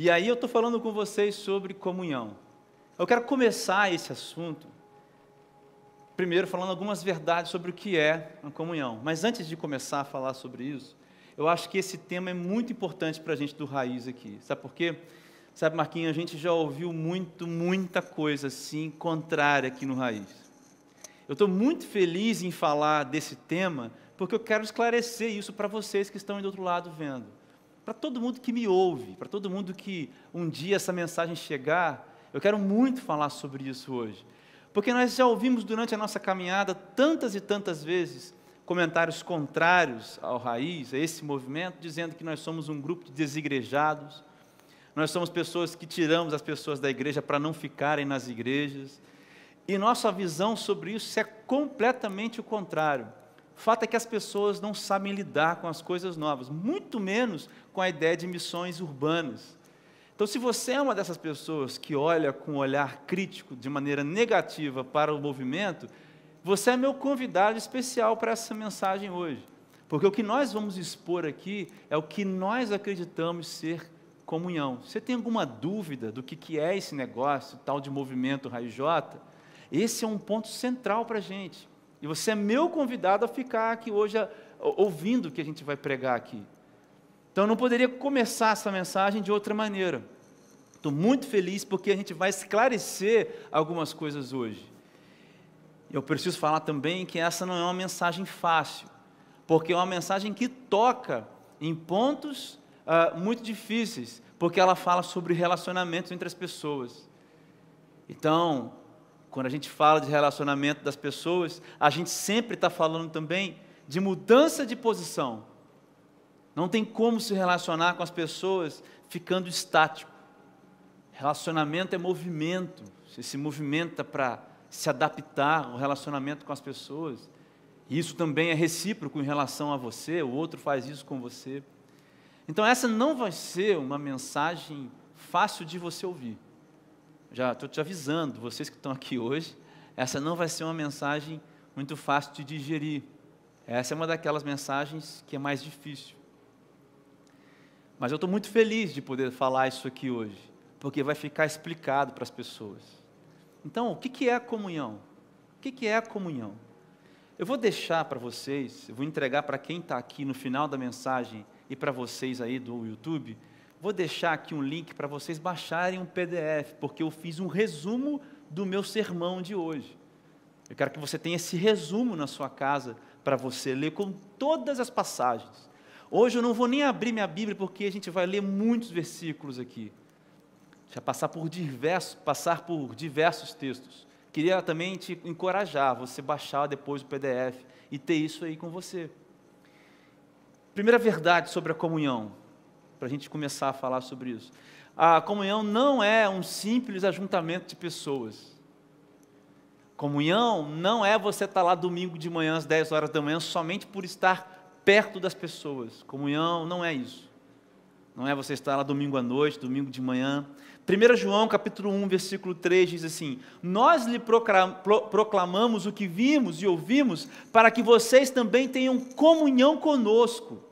E aí eu estou falando com vocês sobre comunhão. Eu quero começar esse assunto, primeiro falando algumas verdades sobre o que é a comunhão. Mas antes de começar a falar sobre isso, eu acho que esse tema é muito importante para a gente do Raiz aqui. Sabe por quê? Sabe, Marquinhos, a gente já ouviu muito, muita coisa assim contrária aqui no Raiz. Eu estou muito feliz em falar desse tema, porque eu quero esclarecer isso para vocês que estão aí do outro lado vendo. Para todo mundo que me ouve, para todo mundo que um dia essa mensagem chegar, eu quero muito falar sobre isso hoje. Porque nós já ouvimos durante a nossa caminhada tantas e tantas vezes comentários contrários ao raiz, a esse movimento, dizendo que nós somos um grupo de desigrejados, nós somos pessoas que tiramos as pessoas da igreja para não ficarem nas igrejas. E nossa visão sobre isso é completamente o contrário. Fato é que as pessoas não sabem lidar com as coisas novas, muito menos com a ideia de missões urbanas. Então, se você é uma dessas pessoas que olha com um olhar crítico, de maneira negativa para o movimento, você é meu convidado especial para essa mensagem hoje. Porque o que nós vamos expor aqui é o que nós acreditamos ser comunhão. Você tem alguma dúvida do que, que é esse negócio, tal de movimento Raio J? Esse é um ponto central para a gente. E você é meu convidado a ficar aqui hoje ouvindo o que a gente vai pregar aqui. Então eu não poderia começar essa mensagem de outra maneira. Estou muito feliz porque a gente vai esclarecer algumas coisas hoje. Eu preciso falar também que essa não é uma mensagem fácil, porque é uma mensagem que toca em pontos uh, muito difíceis, porque ela fala sobre relacionamentos entre as pessoas. Então, quando a gente fala de relacionamento das pessoas, a gente sempre está falando também de mudança de posição. Não tem como se relacionar com as pessoas ficando estático. Relacionamento é movimento. Você se movimenta para se adaptar ao relacionamento com as pessoas. Isso também é recíproco em relação a você, o outro faz isso com você. Então, essa não vai ser uma mensagem fácil de você ouvir. Já estou te avisando, vocês que estão aqui hoje, essa não vai ser uma mensagem muito fácil de digerir. Essa é uma daquelas mensagens que é mais difícil. Mas eu estou muito feliz de poder falar isso aqui hoje, porque vai ficar explicado para as pessoas. Então, o que é a comunhão? O que é a comunhão? Eu vou deixar para vocês, eu vou entregar para quem está aqui no final da mensagem e para vocês aí do YouTube, vou deixar aqui um link para vocês baixarem um PDF, porque eu fiz um resumo do meu sermão de hoje. Eu quero que você tenha esse resumo na sua casa para você ler com todas as passagens. Hoje eu não vou nem abrir minha Bíblia porque a gente vai ler muitos versículos aqui. Já passar por diversos, passar por diversos textos. Queria também te encorajar, você baixar depois o PDF e ter isso aí com você. Primeira verdade sobre a comunhão, para a gente começar a falar sobre isso. A comunhão não é um simples ajuntamento de pessoas. Comunhão não é você estar lá domingo de manhã às 10 horas da manhã somente por estar perto das pessoas. Comunhão não é isso. Não é você estar lá domingo à noite, domingo de manhã. 1 João capítulo 1, versículo 3 diz assim: Nós lhe proclamamos o que vimos e ouvimos, para que vocês também tenham comunhão conosco.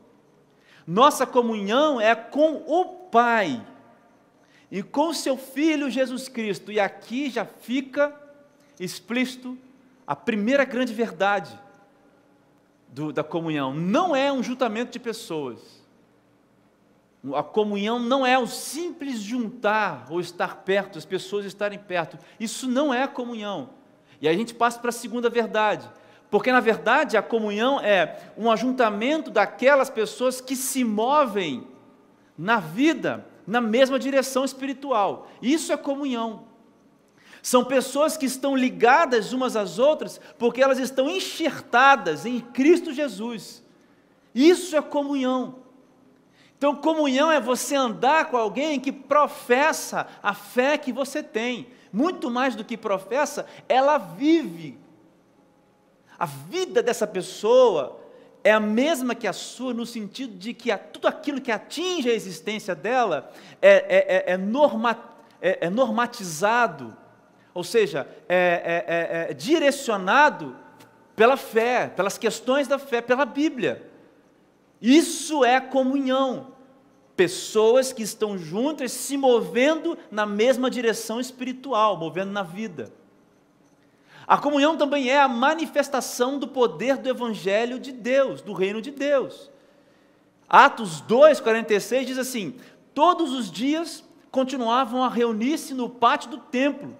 Nossa comunhão é com o Pai e com seu Filho Jesus Cristo. E aqui já fica explícito a primeira grande verdade do, da comunhão. Não é um juntamento de pessoas. A comunhão não é o simples juntar ou estar perto, as pessoas estarem perto. Isso não é a comunhão. E aí a gente passa para a segunda verdade. Porque, na verdade, a comunhão é um ajuntamento daquelas pessoas que se movem na vida na mesma direção espiritual. Isso é comunhão. São pessoas que estão ligadas umas às outras porque elas estão enxertadas em Cristo Jesus. Isso é comunhão. Então, comunhão é você andar com alguém que professa a fé que você tem. Muito mais do que professa, ela vive. A vida dessa pessoa é a mesma que a sua, no sentido de que tudo aquilo que atinge a existência dela é, é, é, é, norma, é, é normatizado ou seja, é, é, direcionado pela fé, pelas questões da fé, pela Bíblia. Isso é comunhão. Pessoas que estão juntas se movendo na mesma direção espiritual, movendo na vida. A comunhão também é a manifestação do poder do Evangelho de Deus, do reino de Deus. Atos 2, 46 diz assim: Todos os dias continuavam a reunir-se no pátio do templo,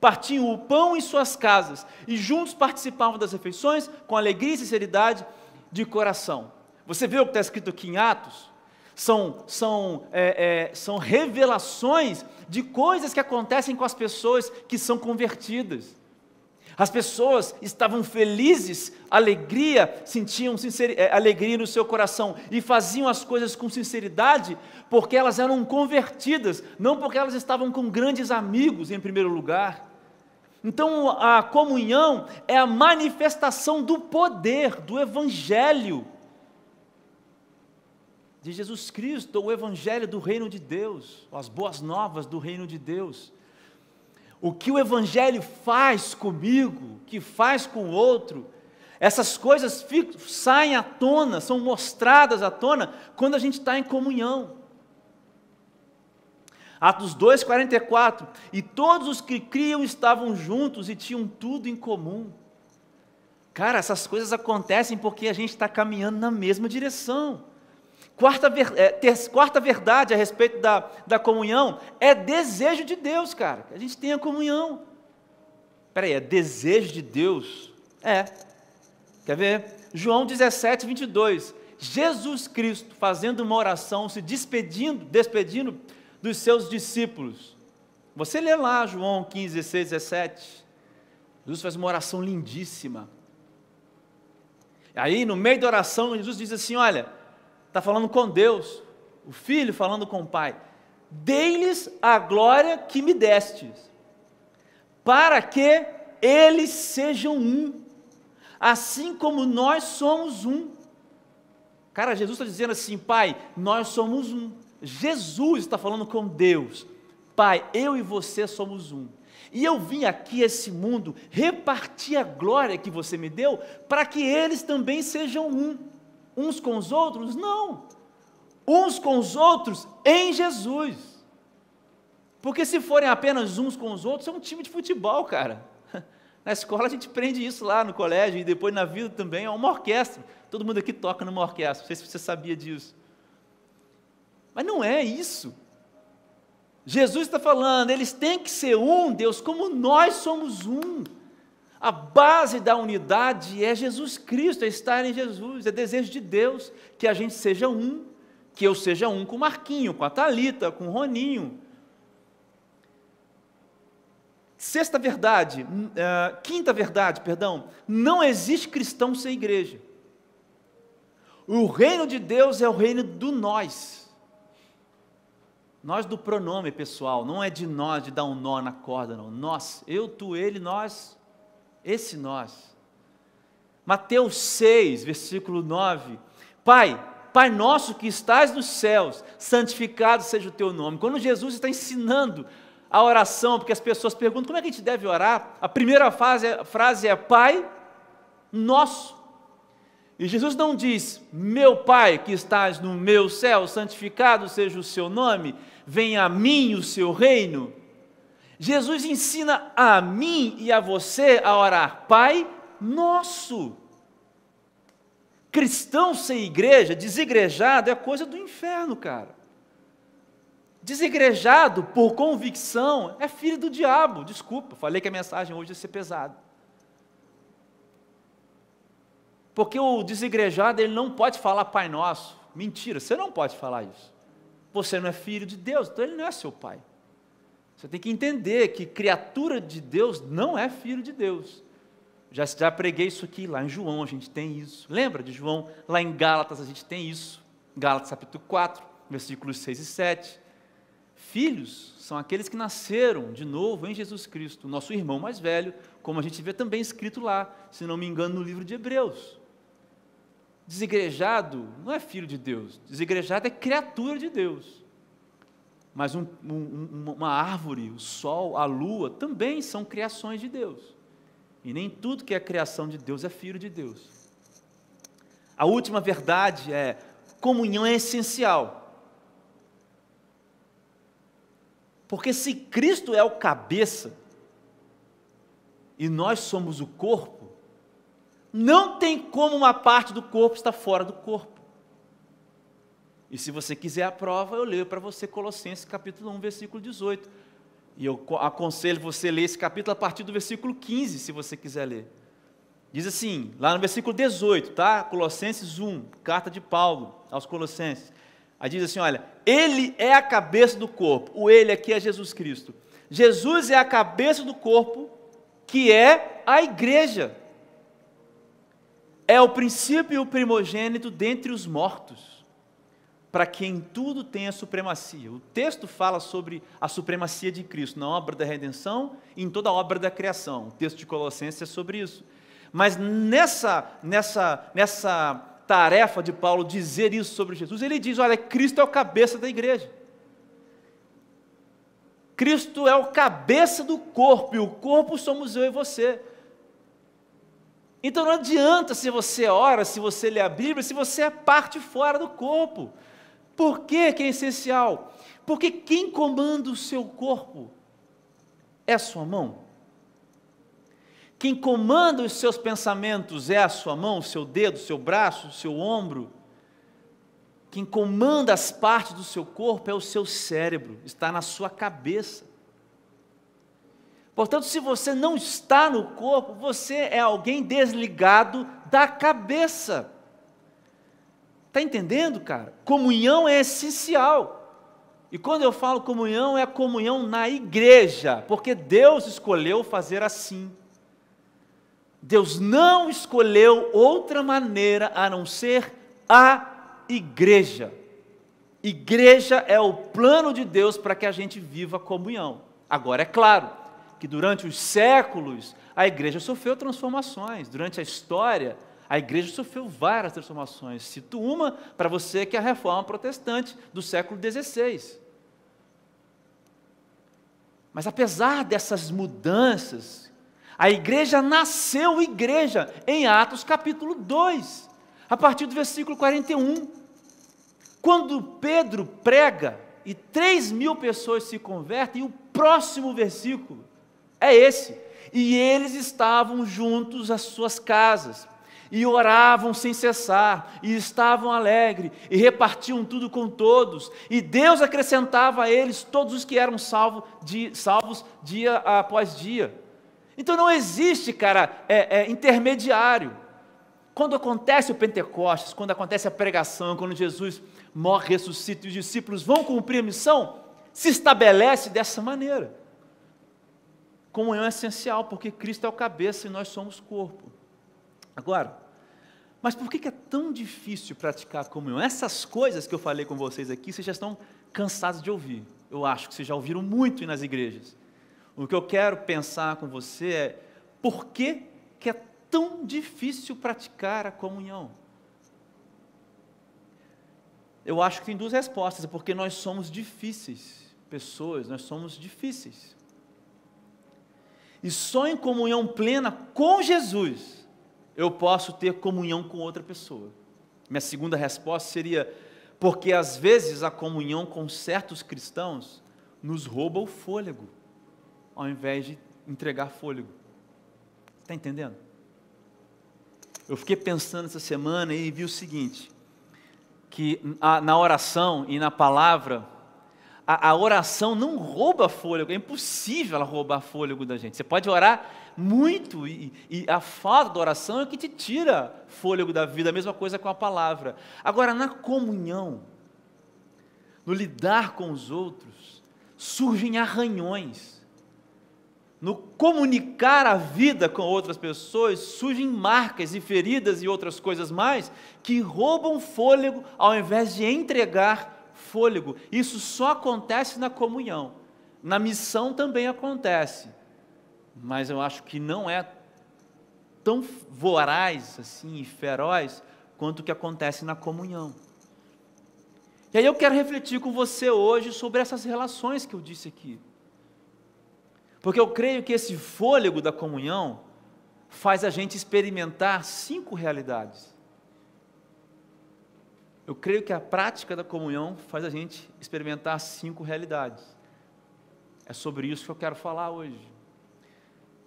partiam o pão em suas casas e juntos participavam das refeições com alegria e sinceridade de coração. Você vê o que está escrito aqui em Atos? São, são, é, é, são revelações de coisas que acontecem com as pessoas que são convertidas. As pessoas estavam felizes, alegria, sentiam é, alegria no seu coração e faziam as coisas com sinceridade, porque elas eram convertidas, não porque elas estavam com grandes amigos em primeiro lugar. Então a comunhão é a manifestação do poder do Evangelho de Jesus Cristo, o Evangelho do reino de Deus, as boas novas do reino de Deus. O que o Evangelho faz comigo, que faz com o outro, essas coisas ficam, saem à tona, são mostradas à tona quando a gente está em comunhão. Atos 2, 44. E todos os que criam estavam juntos e tinham tudo em comum. Cara, essas coisas acontecem porque a gente está caminhando na mesma direção. Quarta, é, ter, quarta verdade a respeito da, da comunhão é desejo de Deus, cara. Que a gente tenha comunhão. Peraí, é desejo de Deus? É. Quer ver? João 17, 22. Jesus Cristo fazendo uma oração, se despedindo, despedindo dos seus discípulos. Você lê lá João 15, 16, 17. Jesus faz uma oração lindíssima. Aí, no meio da oração, Jesus diz assim: Olha, está falando com Deus, o Filho falando com o Pai. Dei-lhes a glória que me destes, para que eles sejam um, assim como nós somos um. Cara, Jesus está dizendo assim, Pai, nós somos um. Jesus está falando com Deus, Pai, eu e você somos um. E eu vim aqui a esse mundo repartir a glória que você me deu, para que eles também sejam um uns com os outros? Não. Uns com os outros em Jesus. Porque se forem apenas uns com os outros, é um time de futebol, cara. Na escola a gente aprende isso lá no colégio e depois na vida também, é uma orquestra. Todo mundo aqui toca numa orquestra, não sei se você sabia disso. Mas não é isso. Jesus está falando, eles têm que ser um, Deus, como nós somos um. A base da unidade é Jesus Cristo, é estar em Jesus, é desejo de Deus que a gente seja um, que eu seja um com o Marquinho, com a Talita, com o Roninho. Sexta verdade, uh, quinta verdade, perdão, não existe cristão sem igreja. O reino de Deus é o reino do nós. Nós do pronome pessoal, não é de nós de dar um nó na corda, não. Nós, eu, tu, ele, nós. Esse nós. Mateus 6, versículo 9. Pai, Pai nosso que estás nos céus, santificado seja o teu nome. Quando Jesus está ensinando a oração, porque as pessoas perguntam como é que a gente deve orar, a primeira frase, é, frase é Pai nosso. E Jesus não diz, meu Pai que estás no meu céu, santificado seja o seu nome, venha a mim o seu reino. Jesus ensina a mim e a você a orar, Pai nosso. Cristão sem igreja, desigrejado, é coisa do inferno, cara. Desigrejado por convicção é filho do diabo. Desculpa, falei que a mensagem hoje ia ser pesada. Porque o desigrejado ele não pode falar Pai Nosso. Mentira, você não pode falar isso. Você não é filho de Deus, então ele não é seu pai. Você tem que entender que criatura de Deus não é filho de Deus. Já, já preguei isso aqui, lá em João a gente tem isso. Lembra de João? Lá em Gálatas a gente tem isso. Gálatas capítulo 4, versículos 6 e 7. Filhos são aqueles que nasceram de novo em Jesus Cristo, nosso irmão mais velho, como a gente vê também escrito lá, se não me engano, no livro de Hebreus. Desigrejado não é filho de Deus, desigrejado é criatura de Deus. Mas um, um, uma árvore, o sol, a lua, também são criações de Deus. E nem tudo que é criação de Deus é filho de Deus. A última verdade é: comunhão é essencial. Porque se Cristo é o cabeça e nós somos o corpo, não tem como uma parte do corpo estar fora do corpo. E se você quiser a prova, eu leio para você Colossenses capítulo 1, versículo 18. E eu aconselho você ler esse capítulo a partir do versículo 15, se você quiser ler. Diz assim, lá no versículo 18, tá? Colossenses 1, carta de Paulo aos Colossenses. Aí diz assim: olha, ele é a cabeça do corpo. O ele aqui é Jesus Cristo. Jesus é a cabeça do corpo, que é a igreja. É o princípio primogênito dentre os mortos, para que em tudo tenha supremacia. O texto fala sobre a supremacia de Cristo na obra da redenção e em toda a obra da criação. O texto de Colossenses é sobre isso. Mas nessa, nessa, nessa tarefa de Paulo dizer isso sobre Jesus, ele diz: olha, Cristo é o cabeça da igreja. Cristo é o cabeça do corpo, e o corpo somos eu e você. Então não adianta se você ora, se você lê a Bíblia, se você é parte fora do corpo. Por que, que é essencial? Porque quem comanda o seu corpo é a sua mão. Quem comanda os seus pensamentos é a sua mão, o seu dedo, o seu braço, o seu ombro. Quem comanda as partes do seu corpo é o seu cérebro, está na sua cabeça. Portanto, se você não está no corpo, você é alguém desligado da cabeça. Está entendendo, cara? Comunhão é essencial. E quando eu falo comunhão, é a comunhão na igreja, porque Deus escolheu fazer assim. Deus não escolheu outra maneira a não ser a igreja. Igreja é o plano de Deus para que a gente viva comunhão. Agora, é claro que durante os séculos a igreja sofreu transformações. Durante a história, a igreja sofreu várias transformações. Cito uma para você que é a reforma protestante do século XVI. Mas apesar dessas mudanças a igreja nasceu igreja em Atos capítulo 2, a partir do versículo 41. Quando Pedro prega e 3 mil pessoas se convertem, o próximo versículo é esse. E eles estavam juntos às suas casas, e oravam sem cessar, e estavam alegres, e repartiam tudo com todos, e Deus acrescentava a eles todos os que eram salvos, salvos dia após dia. Então não existe, cara, é, é, intermediário. Quando acontece o Pentecostes, quando acontece a pregação, quando Jesus morre, ressuscita e os discípulos vão cumprir a missão, se estabelece dessa maneira. Comunhão é essencial, porque Cristo é o cabeça e nós somos corpo. Agora, mas por que é tão difícil praticar a comunhão? Essas coisas que eu falei com vocês aqui, vocês já estão cansados de ouvir. Eu acho que vocês já ouviram muito nas igrejas. O que eu quero pensar com você é por que, que é tão difícil praticar a comunhão? Eu acho que tem duas respostas, é porque nós somos difíceis, pessoas, nós somos difíceis. E só em comunhão plena com Jesus eu posso ter comunhão com outra pessoa. Minha segunda resposta seria: porque às vezes a comunhão com certos cristãos nos rouba o fôlego ao invés de entregar fôlego. Está entendendo? Eu fiquei pensando essa semana e vi o seguinte: que na oração e na palavra, a, a, oração não rouba fôlego, é impossível ela roubar fôlego da gente. Você pode orar muito e, e a falta da oração é que te tira fôlego da vida, a mesma coisa com a palavra. Agora, na comunhão, no lidar com os outros, surgem arranhões no comunicar a vida com outras pessoas, surgem marcas e feridas e outras coisas mais que roubam fôlego ao invés de entregar fôlego. Isso só acontece na comunhão. Na missão também acontece. Mas eu acho que não é tão voraz assim e feroz quanto o que acontece na comunhão. E aí eu quero refletir com você hoje sobre essas relações que eu disse aqui. Porque eu creio que esse fôlego da comunhão faz a gente experimentar cinco realidades. Eu creio que a prática da comunhão faz a gente experimentar cinco realidades. É sobre isso que eu quero falar hoje.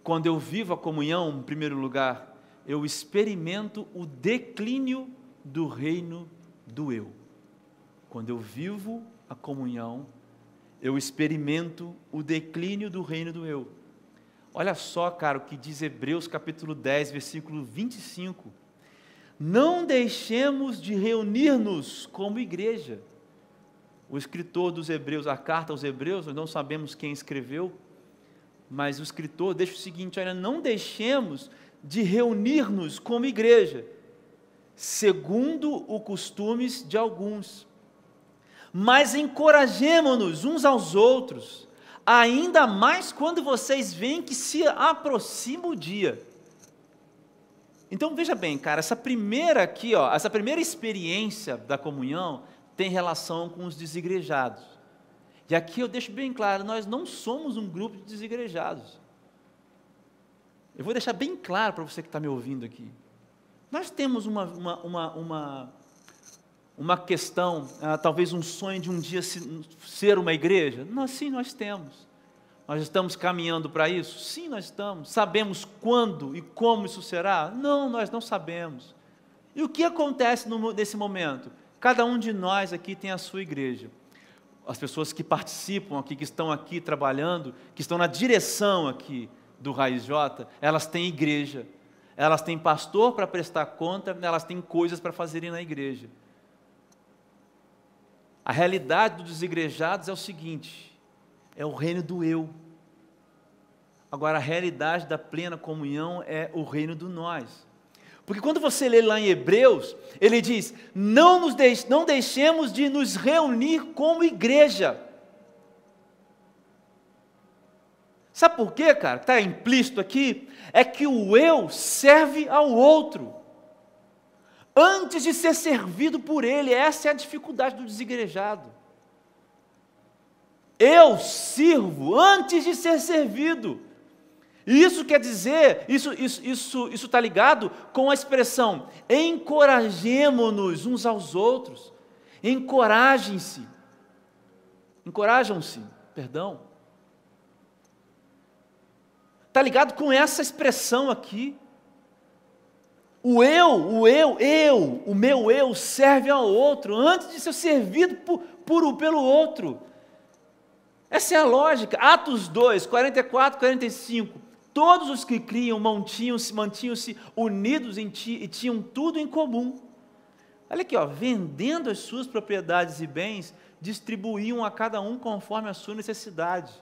Quando eu vivo a comunhão, em primeiro lugar, eu experimento o declínio do reino do eu. Quando eu vivo a comunhão, eu experimento o declínio do reino do eu. Olha só, cara, o que diz Hebreus capítulo 10, versículo 25. Não deixemos de reunir-nos como igreja. O escritor dos Hebreus, a carta aos Hebreus, nós não sabemos quem escreveu, mas o escritor deixa o seguinte: olha, não deixemos de reunir-nos como igreja, segundo o costumes de alguns, mas encorajemos-nos uns aos outros, ainda mais quando vocês veem que se aproxima o dia. Então veja bem, cara, essa primeira aqui, ó, essa primeira experiência da comunhão tem relação com os desigrejados. E aqui eu deixo bem claro, nós não somos um grupo de desigrejados. Eu vou deixar bem claro para você que está me ouvindo aqui. Nós temos uma, uma, uma, uma, uma questão, ah, talvez um sonho de um dia ser uma igreja? Nós, sim, nós temos. Nós estamos caminhando para isso? Sim, nós estamos. Sabemos quando e como isso será? Não, nós não sabemos. E o que acontece no, nesse momento? Cada um de nós aqui tem a sua igreja. As pessoas que participam aqui, que estão aqui trabalhando, que estão na direção aqui do Raiz J, elas têm igreja. Elas têm pastor para prestar conta, elas têm coisas para fazerem na igreja. A realidade dos desigrejados é o seguinte: é o reino do eu. Agora, a realidade da plena comunhão é o reino do nós. Porque quando você lê lá em Hebreus, ele diz: não, nos deix não deixemos de nos reunir como igreja. Sabe por quê, cara? Está implícito aqui. É que o eu serve ao outro. Antes de ser servido por ele. Essa é a dificuldade do desigrejado. Eu sirvo antes de ser servido. E isso quer dizer, isso isso isso isso está ligado com a expressão encorajemo-nos uns aos outros. Encorajem-se. Encorajam-se, perdão. Está ligado com essa expressão aqui. O eu, o eu, eu, o meu eu serve ao outro antes de ser servido por, por, pelo outro. Essa é a lógica. Atos 2, 44, 45. Todos os que criam mantinham-se mantinham unidos em ti e tinham tudo em comum. Olha aqui, ó, vendendo as suas propriedades e bens, distribuíam a cada um conforme a sua necessidade.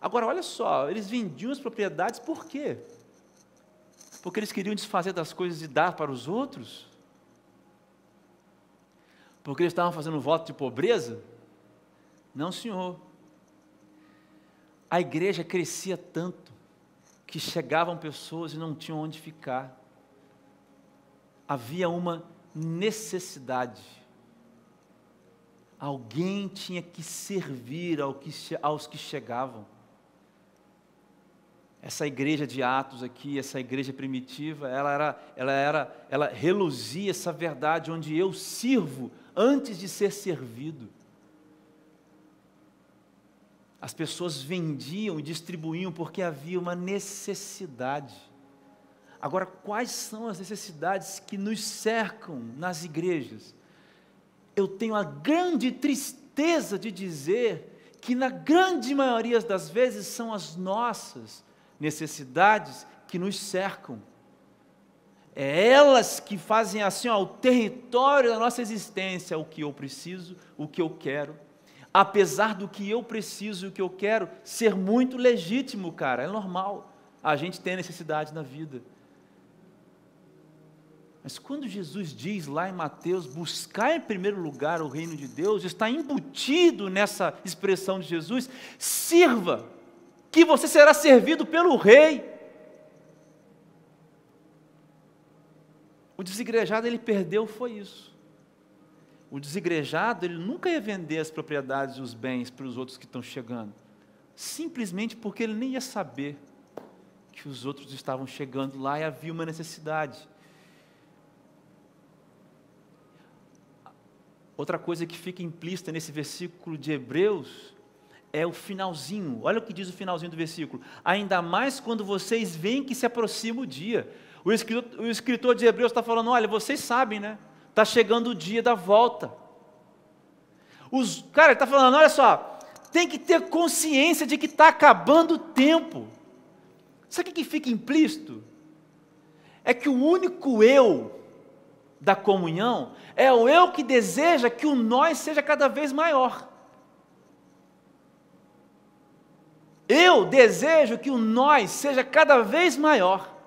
Agora, olha só, eles vendiam as propriedades por quê? Porque eles queriam desfazer das coisas e dar para os outros? Porque eles estavam fazendo voto de pobreza? Não, senhor. A igreja crescia tanto que chegavam pessoas e não tinham onde ficar. Havia uma necessidade. Alguém tinha que servir aos que chegavam. Essa igreja de Atos aqui, essa igreja primitiva, ela era, ela era, ela reluzia essa verdade onde eu sirvo antes de ser servido. As pessoas vendiam e distribuíam porque havia uma necessidade. Agora, quais são as necessidades que nos cercam nas igrejas? Eu tenho a grande tristeza de dizer que, na grande maioria das vezes, são as nossas necessidades que nos cercam. É elas que fazem assim, ó, o território da nossa existência, o que eu preciso, o que eu quero apesar do que eu preciso e o que eu quero, ser muito legítimo, cara, é normal. A gente tem necessidade na vida. Mas quando Jesus diz lá em Mateus, buscar em primeiro lugar o reino de Deus, está embutido nessa expressão de Jesus, sirva, que você será servido pelo rei. O desigrejado ele perdeu foi isso. O desigrejado, ele nunca ia vender as propriedades e os bens para os outros que estão chegando, simplesmente porque ele nem ia saber que os outros estavam chegando lá e havia uma necessidade. Outra coisa que fica implícita nesse versículo de Hebreus é o finalzinho. Olha o que diz o finalzinho do versículo. Ainda mais quando vocês veem que se aproxima o dia. O escritor, o escritor de Hebreus está falando: olha, vocês sabem, né? Está chegando o dia da volta. Os, cara, está falando: olha só, tem que ter consciência de que está acabando o tempo. Sabe o que fica implícito? É que o único eu da comunhão é o eu que deseja que o nós seja cada vez maior. Eu desejo que o nós seja cada vez maior.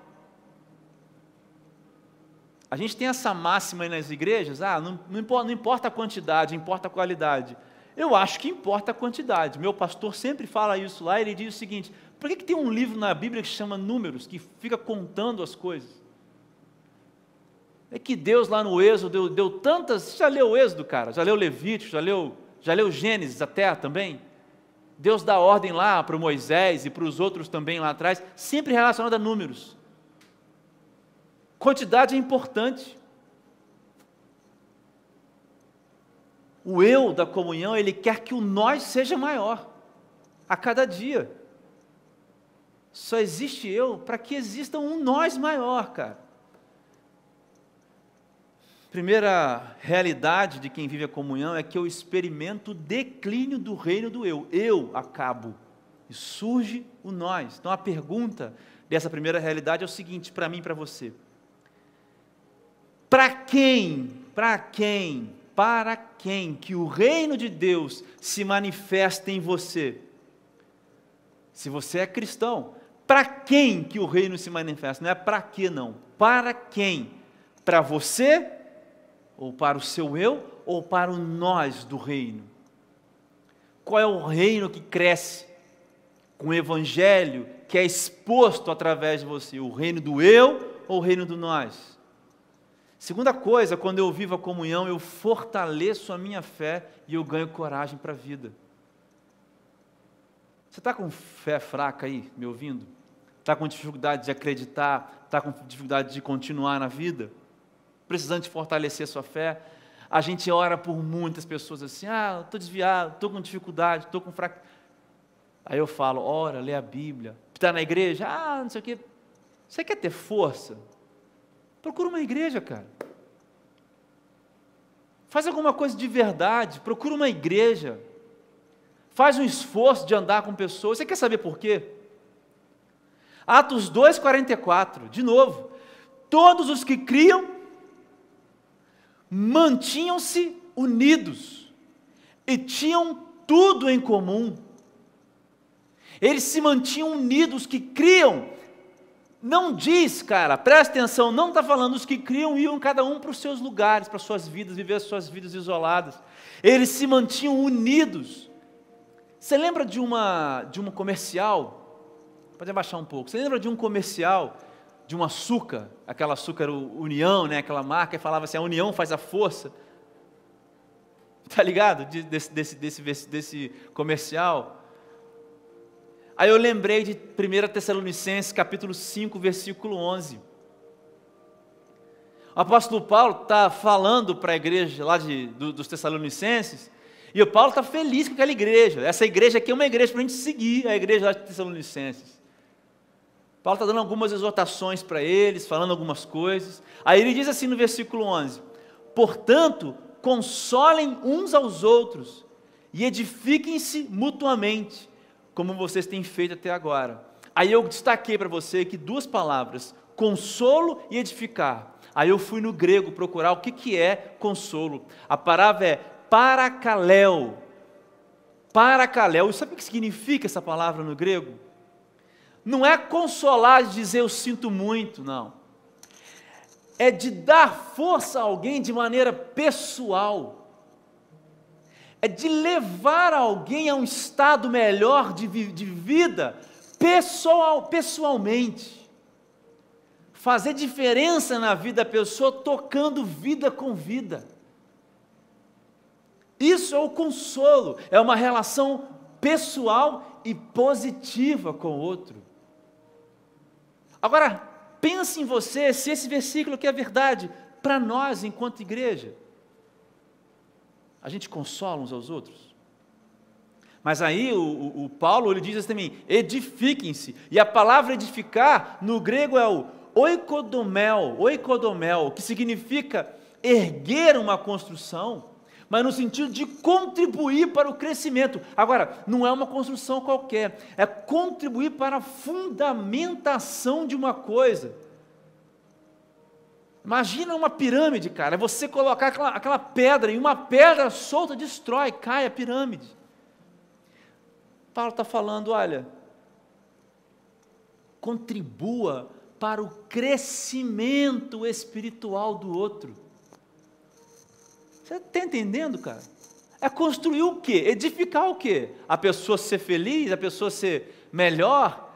A gente tem essa máxima aí nas igrejas, ah, não, não, importa, não importa a quantidade, importa a qualidade. Eu acho que importa a quantidade. Meu pastor sempre fala isso lá, ele diz o seguinte: por que, que tem um livro na Bíblia que chama Números, que fica contando as coisas? É que Deus lá no Êxodo deu, deu tantas. Você já leu o Êxodo, cara? Já leu Levítico? Já leu, já leu Gênesis até também? Deus dá ordem lá para Moisés e para os outros também lá atrás, sempre relacionado a números. Quantidade é importante. O eu da comunhão, ele quer que o nós seja maior a cada dia. Só existe eu para que exista um nós maior, cara. Primeira realidade de quem vive a comunhão é que eu experimento o declínio do reino do eu. Eu acabo. E surge o nós. Então a pergunta dessa primeira realidade é o seguinte, para mim e para você. Para quem, para quem, para quem que o reino de Deus se manifesta em você? Se você é cristão, para quem que o reino se manifesta? Não é para que não. Para quem? Para você ou para o seu eu, ou para o nós do reino? Qual é o reino que cresce com o evangelho que é exposto através de você? O reino do eu ou o reino do nós? Segunda coisa, quando eu vivo a comunhão, eu fortaleço a minha fé e eu ganho coragem para a vida. Você está com fé fraca aí, me ouvindo? Está com dificuldade de acreditar? Está com dificuldade de continuar na vida? precisando de fortalecer a sua fé. A gente ora por muitas pessoas assim, ah, estou desviado, estou com dificuldade, estou com fraco. Aí eu falo, ora, lê a Bíblia. Está na igreja? Ah, não sei o quê. Você quer ter força? Procura uma igreja, cara. Faz alguma coisa de verdade, procura uma igreja. Faz um esforço de andar com pessoas. Você quer saber por quê? Atos 2,44, de novo. Todos os que criam mantinham-se unidos e tinham tudo em comum. Eles se mantinham unidos, que criam. Não diz, cara, presta atenção, não está falando os que criam iam cada um para os seus lugares, para as suas vidas, viver as suas vidas isoladas. Eles se mantinham unidos. Você lembra de uma de uma comercial? Pode abaixar um pouco. Você lembra de um comercial de um açúcar, aquela açúcar União, né, aquela marca, e falava assim: a união faz a força. Tá ligado? Desse, desse, desse, desse comercial. Aí eu lembrei de 1 Tessalonicenses, capítulo 5, versículo 11. O apóstolo Paulo está falando para a igreja lá de, do, dos Tessalonicenses, e o Paulo está feliz com aquela igreja. Essa igreja aqui é uma igreja para a gente seguir, a igreja lá de Tessalonicenses. Paulo está dando algumas exortações para eles, falando algumas coisas. Aí ele diz assim no versículo 11: Portanto, consolem uns aos outros e edifiquem-se mutuamente, como vocês têm feito até agora. Aí eu destaquei para você que duas palavras, consolo e edificar. Aí eu fui no grego procurar o que, que é consolo. A palavra é paracaléu. Paracaléu. Sabe o que significa essa palavra no grego? não é consolar de dizer eu sinto muito, não. É de dar força a alguém de maneira pessoal. É de levar alguém a um estado melhor de, de vida pessoal, pessoalmente. Fazer diferença na vida da pessoa tocando vida com vida. Isso é o consolo, é uma relação pessoal e positiva com o outro. Agora, pense em você se esse versículo aqui é verdade para nós enquanto igreja. A gente consola uns aos outros? Mas aí o, o, o Paulo ele diz assim também: edifiquem-se. E a palavra edificar no grego é o oikodomel, oikodomel, que significa erguer uma construção, mas no sentido de contribuir para o crescimento. Agora, não é uma construção qualquer, é contribuir para a fundamentação de uma coisa. Imagina uma pirâmide, cara, é você colocar aquela, aquela pedra e uma pedra solta destrói, cai a pirâmide. Paulo está falando: olha, contribua para o crescimento espiritual do outro. Você está entendendo, cara? É construir o quê? Edificar o quê? A pessoa ser feliz, a pessoa ser melhor?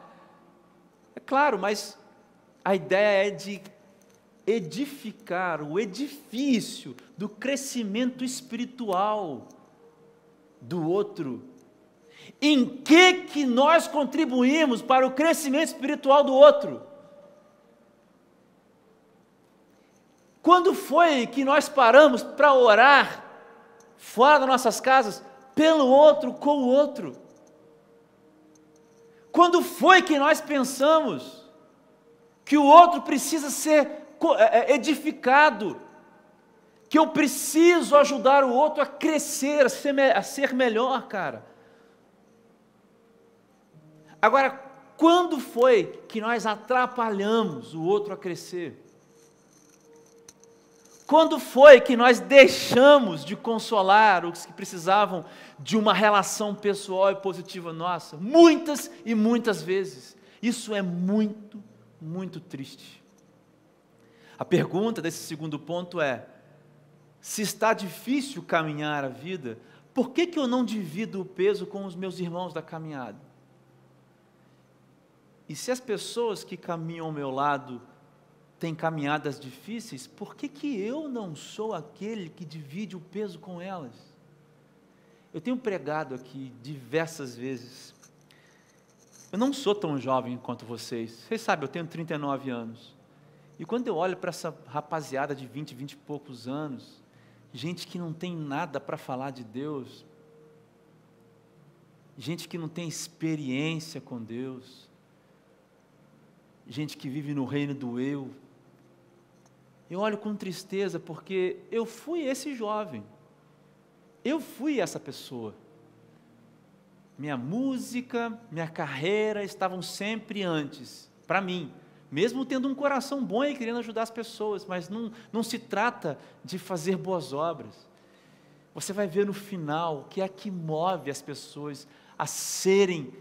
É claro, mas a ideia é de edificar o edifício do crescimento espiritual do outro. Em que que nós contribuímos para o crescimento espiritual do outro? Quando foi que nós paramos para orar fora das nossas casas pelo outro com o outro? Quando foi que nós pensamos que o outro precisa ser edificado, que eu preciso ajudar o outro a crescer, a ser, a ser melhor, cara? Agora, quando foi que nós atrapalhamos o outro a crescer? Quando foi que nós deixamos de consolar os que precisavam de uma relação pessoal e positiva nossa? Muitas e muitas vezes. Isso é muito, muito triste. A pergunta desse segundo ponto é: se está difícil caminhar a vida, por que, que eu não divido o peso com os meus irmãos da caminhada? E se as pessoas que caminham ao meu lado têm caminhadas difíceis, por que, que eu não sou aquele que divide o peso com elas? Eu tenho pregado aqui diversas vezes. Eu não sou tão jovem quanto vocês. Vocês sabem, eu tenho 39 anos. E quando eu olho para essa rapaziada de 20, 20 e poucos anos, gente que não tem nada para falar de Deus, gente que não tem experiência com Deus, gente que vive no reino do eu. Eu olho com tristeza porque eu fui esse jovem. Eu fui essa pessoa. Minha música, minha carreira estavam sempre antes, para mim. Mesmo tendo um coração bom e querendo ajudar as pessoas, mas não, não se trata de fazer boas obras. Você vai ver no final o que é que move as pessoas a serem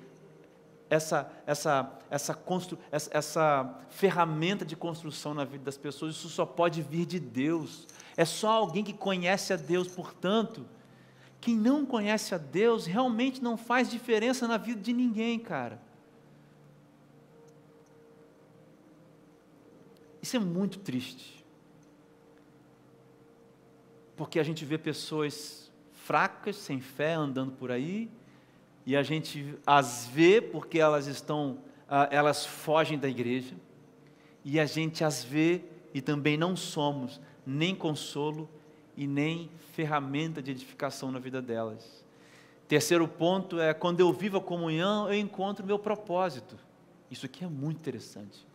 essa, essa, essa, constru, essa, essa ferramenta de construção na vida das pessoas, isso só pode vir de Deus. É só alguém que conhece a Deus, portanto, quem não conhece a Deus realmente não faz diferença na vida de ninguém, cara. Isso é muito triste. Porque a gente vê pessoas fracas, sem fé, andando por aí, e a gente as vê porque elas estão, ah, elas fogem da igreja, e a gente as vê e também não somos nem consolo e nem ferramenta de edificação na vida delas. Terceiro ponto é quando eu vivo a comunhão, eu encontro meu propósito. Isso aqui é muito interessante.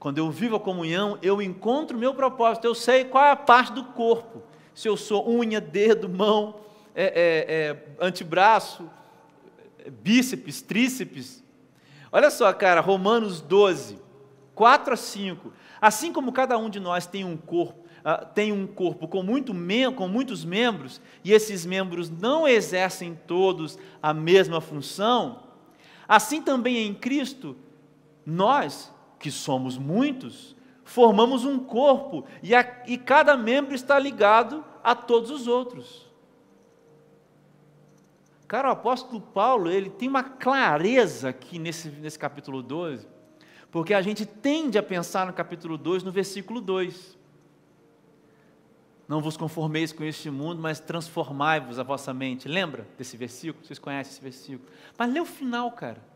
Quando eu vivo a comunhão, eu encontro meu propósito. Eu sei qual é a parte do corpo. Se eu sou unha, dedo, mão, é, é, é, antebraço, bíceps, tríceps. Olha só, cara, Romanos 12, 4 a 5. Assim como cada um de nós tem um corpo, uh, tem um corpo com, muito com muitos membros, e esses membros não exercem todos a mesma função, assim também em Cristo, nós, que somos muitos, formamos um corpo, e, a, e cada membro está ligado a todos os outros. Cara, o apóstolo Paulo, ele tem uma clareza aqui nesse, nesse capítulo 12, porque a gente tende a pensar no capítulo 2, no versículo 2. Não vos conformeis com este mundo, mas transformai-vos a vossa mente. Lembra desse versículo? Vocês conhecem esse versículo? Mas lê o final, cara.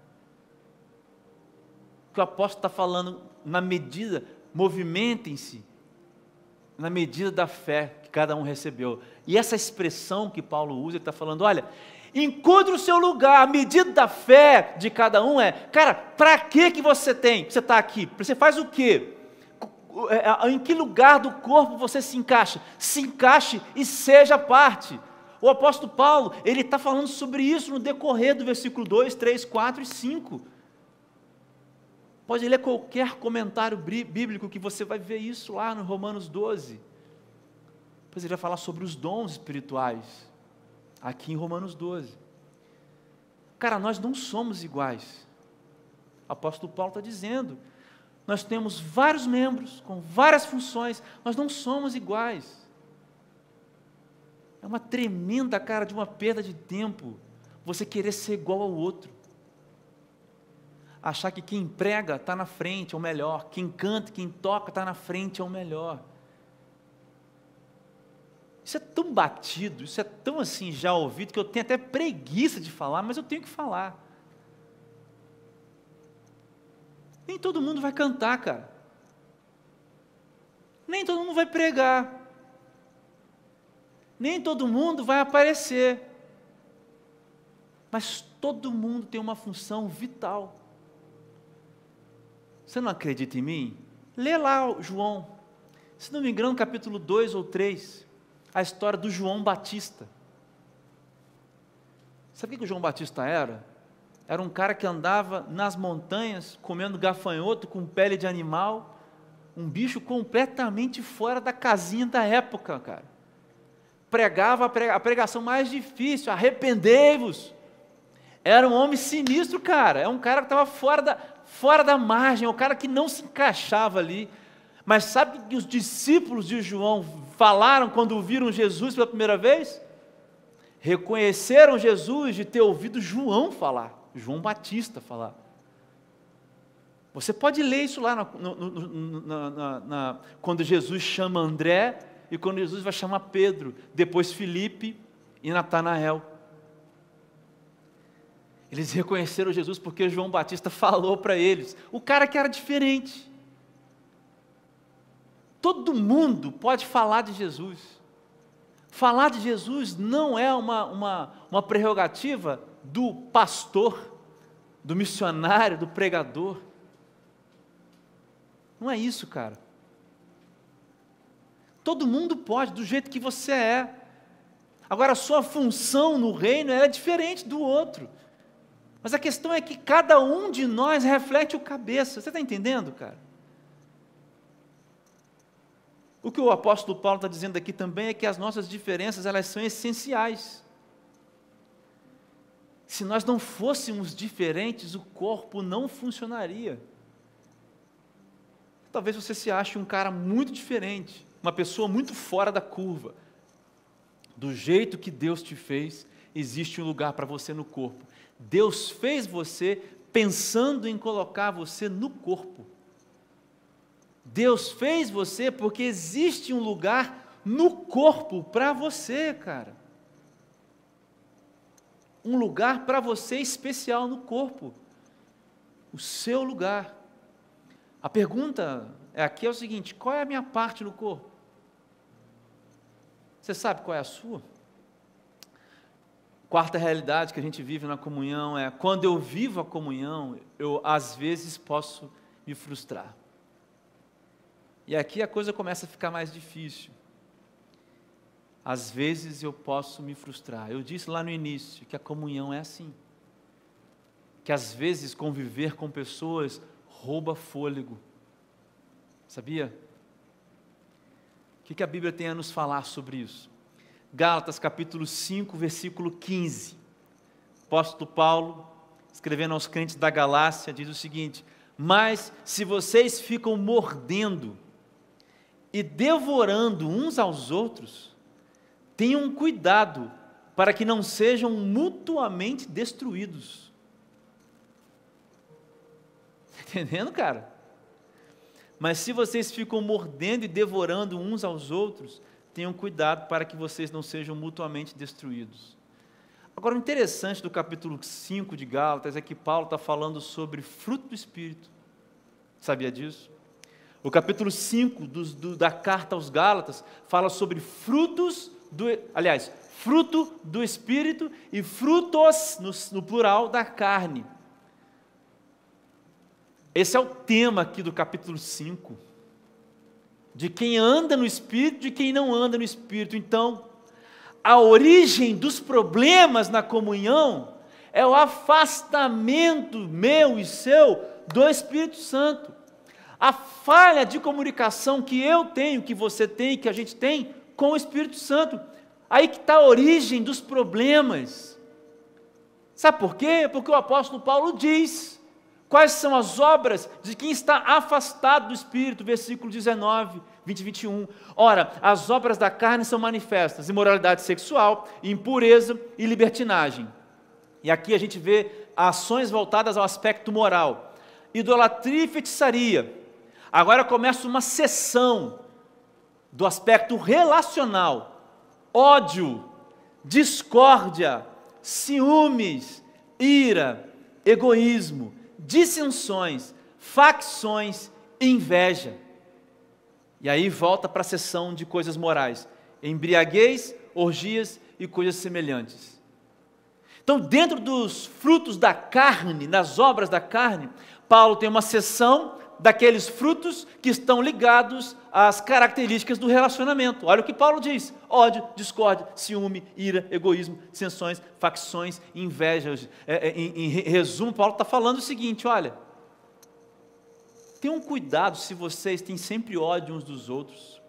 Que o apóstolo está falando, na medida, movimentem-se, na medida da fé que cada um recebeu. E essa expressão que Paulo usa, ele está falando: olha, Encontre o seu lugar, a medida da fé de cada um é, cara, para que que você tem? Você está aqui, você faz o quê? É, em que lugar do corpo você se encaixa? Se encaixe e seja parte. O apóstolo Paulo, ele está falando sobre isso no decorrer do versículo 2, 3, 4 e 5. Pode ler qualquer comentário bíblico que você vai ver isso lá no Romanos 12. Depois ele vai falar sobre os dons espirituais, aqui em Romanos 12. Cara, nós não somos iguais. O apóstolo Paulo está dizendo. Nós temos vários membros com várias funções, nós não somos iguais. É uma tremenda cara de uma perda de tempo você querer ser igual ao outro achar que quem prega está na frente é o melhor, quem canta, quem toca está na frente é o melhor. Isso é tão batido, isso é tão assim já ouvido que eu tenho até preguiça de falar, mas eu tenho que falar. Nem todo mundo vai cantar, cara. Nem todo mundo vai pregar. Nem todo mundo vai aparecer. Mas todo mundo tem uma função vital. Você não acredita em mim? Lê lá João. Se não me engano, capítulo 2 ou 3, a história do João Batista. Sabe o que o João Batista era? Era um cara que andava nas montanhas comendo gafanhoto com pele de animal, um bicho completamente fora da casinha da época, cara. Pregava a pregação mais difícil, arrependei-vos. Era um homem sinistro, cara. É um cara que estava fora da, fora da margem, é o cara que não se encaixava ali. Mas sabe que os discípulos de João falaram quando viram Jesus pela primeira vez? Reconheceram Jesus de ter ouvido João falar, João Batista falar. Você pode ler isso lá no, no, na, na, quando Jesus chama André e quando Jesus vai chamar Pedro, depois Felipe e Natanael. Eles reconheceram Jesus porque João Batista falou para eles. O cara que era diferente. Todo mundo pode falar de Jesus. Falar de Jesus não é uma, uma, uma prerrogativa do pastor, do missionário, do pregador. Não é isso, cara. Todo mundo pode, do jeito que você é. Agora, a sua função no reino é diferente do outro. Mas a questão é que cada um de nós reflete o cabeça. Você está entendendo, cara? O que o apóstolo Paulo está dizendo aqui também é que as nossas diferenças elas são essenciais. Se nós não fôssemos diferentes, o corpo não funcionaria. Talvez você se ache um cara muito diferente, uma pessoa muito fora da curva. Do jeito que Deus te fez, existe um lugar para você no corpo. Deus fez você pensando em colocar você no corpo. Deus fez você porque existe um lugar no corpo para você, cara. Um lugar para você especial no corpo. O seu lugar. A pergunta é aqui é o seguinte: qual é a minha parte no corpo? Você sabe qual é a sua? Quarta realidade que a gente vive na comunhão é quando eu vivo a comunhão, eu às vezes posso me frustrar. E aqui a coisa começa a ficar mais difícil. Às vezes eu posso me frustrar. Eu disse lá no início que a comunhão é assim. Que às vezes conviver com pessoas rouba fôlego. Sabia? O que a Bíblia tem a nos falar sobre isso? Gálatas capítulo 5, versículo 15. O apóstolo Paulo, escrevendo aos crentes da Galácia, diz o seguinte: Mas se vocês ficam mordendo e devorando uns aos outros, tenham cuidado para que não sejam mutuamente destruídos. Entendendo, cara? Mas se vocês ficam mordendo e devorando uns aos outros, tenham cuidado para que vocês não sejam mutuamente destruídos. Agora, o interessante do capítulo 5 de Gálatas é que Paulo está falando sobre fruto do Espírito. Sabia disso? O capítulo 5 do, do, da carta aos Gálatas fala sobre frutos do, aliás, fruto do Espírito e frutos, no, no plural, da carne. Esse é o tema aqui do capítulo 5. De quem anda no Espírito, de quem não anda no Espírito. Então, a origem dos problemas na comunhão é o afastamento meu e seu do Espírito Santo. A falha de comunicação que eu tenho, que você tem, que a gente tem com o Espírito Santo. Aí que está a origem dos problemas. Sabe por quê? Porque o apóstolo Paulo diz quais são as obras de quem está afastado do Espírito, versículo 19, 20 e 21. Ora, as obras da carne são manifestas: imoralidade sexual, impureza e libertinagem. E aqui a gente vê ações voltadas ao aspecto moral: idolatria e feitiçaria. Agora começa uma sessão do aspecto relacional ódio, discórdia, ciúmes, ira, egoísmo, dissensões, facções, inveja. E aí volta para a sessão de coisas morais: embriaguez, orgias e coisas semelhantes. Então, dentro dos frutos da carne, nas obras da carne, Paulo tem uma sessão daqueles frutos que estão ligados às características do relacionamento. Olha o que Paulo diz: ódio, discórdia, ciúme, ira, egoísmo, dissensões, facções, invejas. É, é, em, em resumo, Paulo está falando o seguinte: olha, tenham cuidado se vocês têm sempre ódio uns dos outros,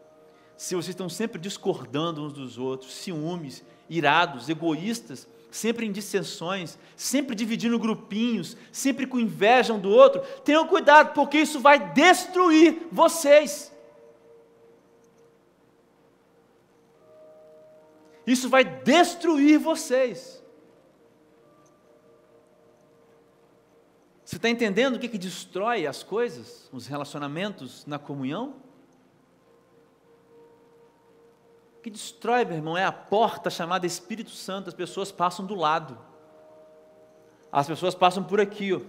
se vocês estão sempre discordando uns dos outros, ciúmes, irados, egoístas, sempre em dissensões, sempre dividindo grupinhos, sempre com inveja um do outro, tenham cuidado, porque isso vai destruir vocês. Isso vai destruir vocês. Você está entendendo o que, que destrói as coisas, os relacionamentos na comunhão? Que destrói, meu irmão, é a porta chamada Espírito Santo. As pessoas passam do lado. As pessoas passam por aqui, ó.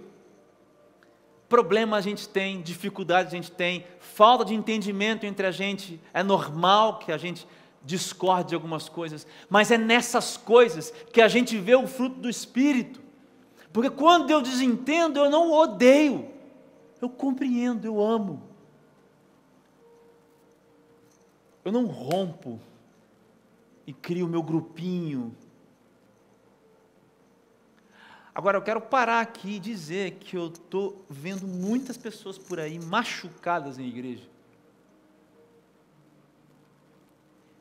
Problema a gente tem, dificuldade a gente tem, falta de entendimento entre a gente. É normal que a gente discorde de algumas coisas, mas é nessas coisas que a gente vê o fruto do Espírito. Porque quando eu desentendo, eu não odeio, eu compreendo, eu amo. Eu não rompo, e crio o meu grupinho. Agora eu quero parar aqui e dizer que eu estou vendo muitas pessoas por aí machucadas em igreja.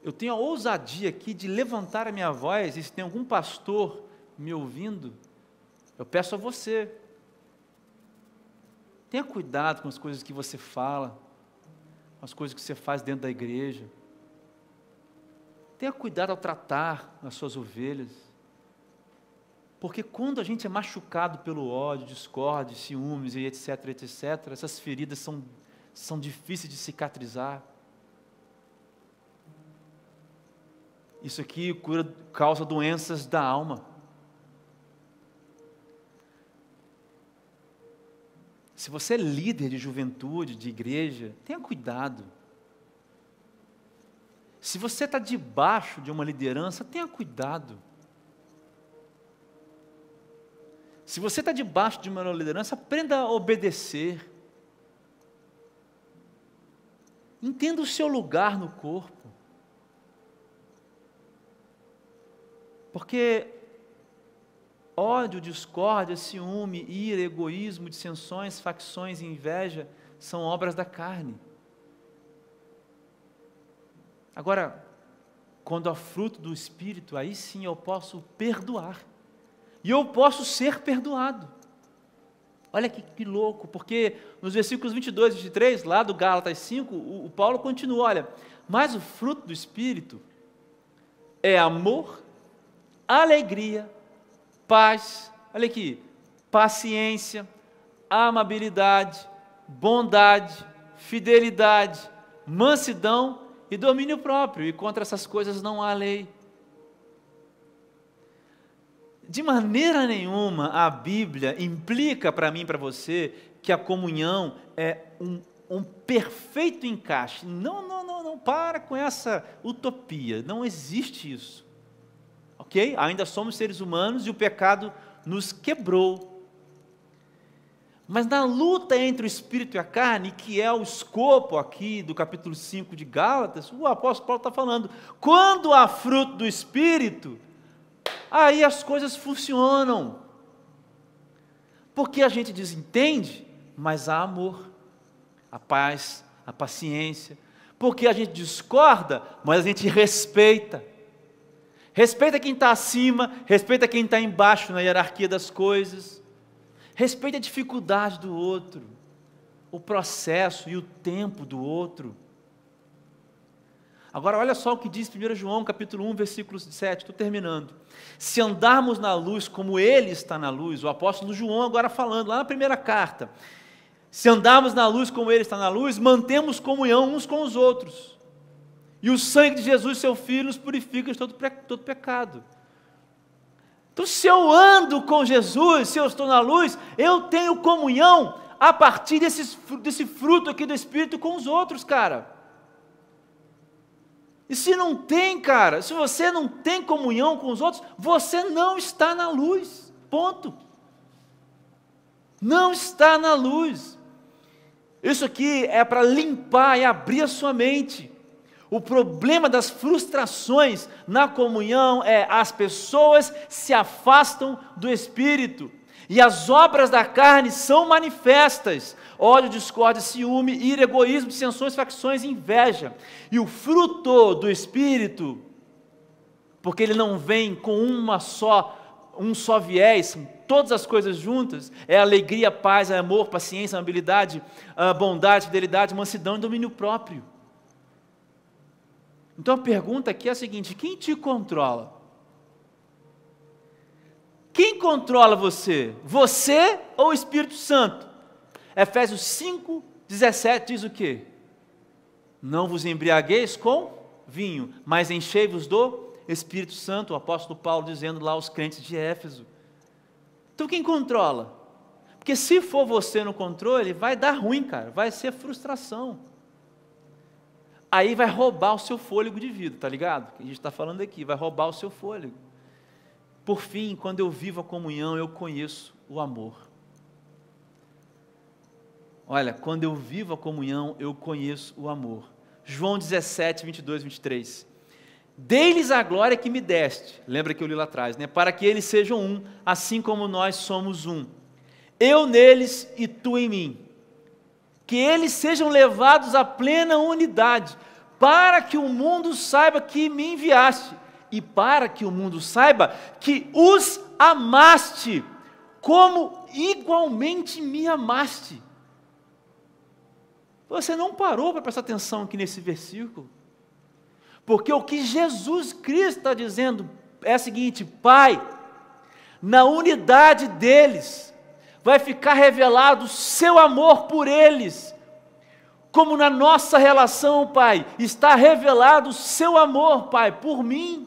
Eu tenho a ousadia aqui de levantar a minha voz, e se tem algum pastor me ouvindo, eu peço a você, tenha cuidado com as coisas que você fala, com as coisas que você faz dentro da igreja. Tenha cuidado ao tratar as suas ovelhas. Porque quando a gente é machucado pelo ódio, discórdia, ciúmes e etc, etc, essas feridas são, são difíceis de cicatrizar. Isso aqui cura, causa doenças da alma. Se você é líder de juventude, de igreja, tenha cuidado. Se você está debaixo de uma liderança, tenha cuidado. Se você está debaixo de uma liderança, aprenda a obedecer. Entenda o seu lugar no corpo. Porque ódio, discórdia, ciúme, ira, egoísmo, dissensões, facções e inveja são obras da carne. Agora, quando há fruto do Espírito, aí sim eu posso perdoar. E eu posso ser perdoado. Olha que, que, louco, porque nos versículos 22 e 23, lá do Gálatas 5, o, o Paulo continua: olha, mas o fruto do Espírito é amor, alegria, paz, olha aqui, paciência, amabilidade, bondade, fidelidade, mansidão e domínio próprio, e contra essas coisas não há lei. De maneira nenhuma a Bíblia implica para mim e para você que a comunhão é um, um perfeito encaixe. Não, não, não, não. Para com essa utopia. Não existe isso. Ok? Ainda somos seres humanos e o pecado nos quebrou. Mas na luta entre o espírito e a carne, que é o escopo aqui do capítulo 5 de Gálatas, o apóstolo Paulo está falando: quando há fruto do espírito, aí as coisas funcionam. Porque a gente desentende, mas há amor, a paz, a paciência. Porque a gente discorda, mas a gente respeita. Respeita quem está acima, respeita quem está embaixo na hierarquia das coisas. Respeite a dificuldade do outro, o processo e o tempo do outro. Agora, olha só o que diz 1 João, capítulo 1, versículo 7, estou terminando. Se andarmos na luz como Ele está na luz, o apóstolo João agora falando, lá na primeira carta, se andarmos na luz como Ele está na luz, mantemos comunhão uns com os outros. E o sangue de Jesus, seu Filho, nos purifica de todo, todo pecado. Então, se eu ando com Jesus, se eu estou na luz, eu tenho comunhão a partir desse, desse fruto aqui do Espírito com os outros, cara. E se não tem, cara, se você não tem comunhão com os outros, você não está na luz. Ponto. Não está na luz. Isso aqui é para limpar e abrir a sua mente. O problema das frustrações na comunhão é as pessoas se afastam do Espírito e as obras da carne são manifestas: ódio, discórdia, ciúme, ira, egoísmo, dissensões, facções, inveja. E o fruto do Espírito, porque ele não vem com uma só, um só viés, todas as coisas juntas, é alegria, paz, amor, paciência, amabilidade, ah, bondade, fidelidade, mansidão e domínio próprio. Então a pergunta aqui é a seguinte: quem te controla? Quem controla você? Você ou o Espírito Santo? Efésios 5, 17 diz o quê? Não vos embriagueis com vinho, mas enchei-vos do Espírito Santo, o apóstolo Paulo dizendo lá aos crentes de Éfeso. Então quem controla? Porque se for você no controle, vai dar ruim, cara, vai ser frustração aí vai roubar o seu fôlego de vida, tá ligado? Que a gente está falando aqui, vai roubar o seu fôlego. Por fim, quando eu vivo a comunhão, eu conheço o amor. Olha, quando eu vivo a comunhão, eu conheço o amor. João 17, 22, 23. Dei-lhes a glória que me deste, lembra que eu li lá atrás, né? Para que eles sejam um, assim como nós somos um. Eu neles e tu em mim que eles sejam levados à plena unidade, para que o mundo saiba que me enviaste e para que o mundo saiba que os amaste, como igualmente me amaste. Você não parou para prestar atenção aqui nesse versículo? Porque o que Jesus Cristo está dizendo é o seguinte: Pai, na unidade deles, vai ficar revelado seu amor por eles. Como na nossa relação, Pai, está revelado o seu amor, Pai, por mim.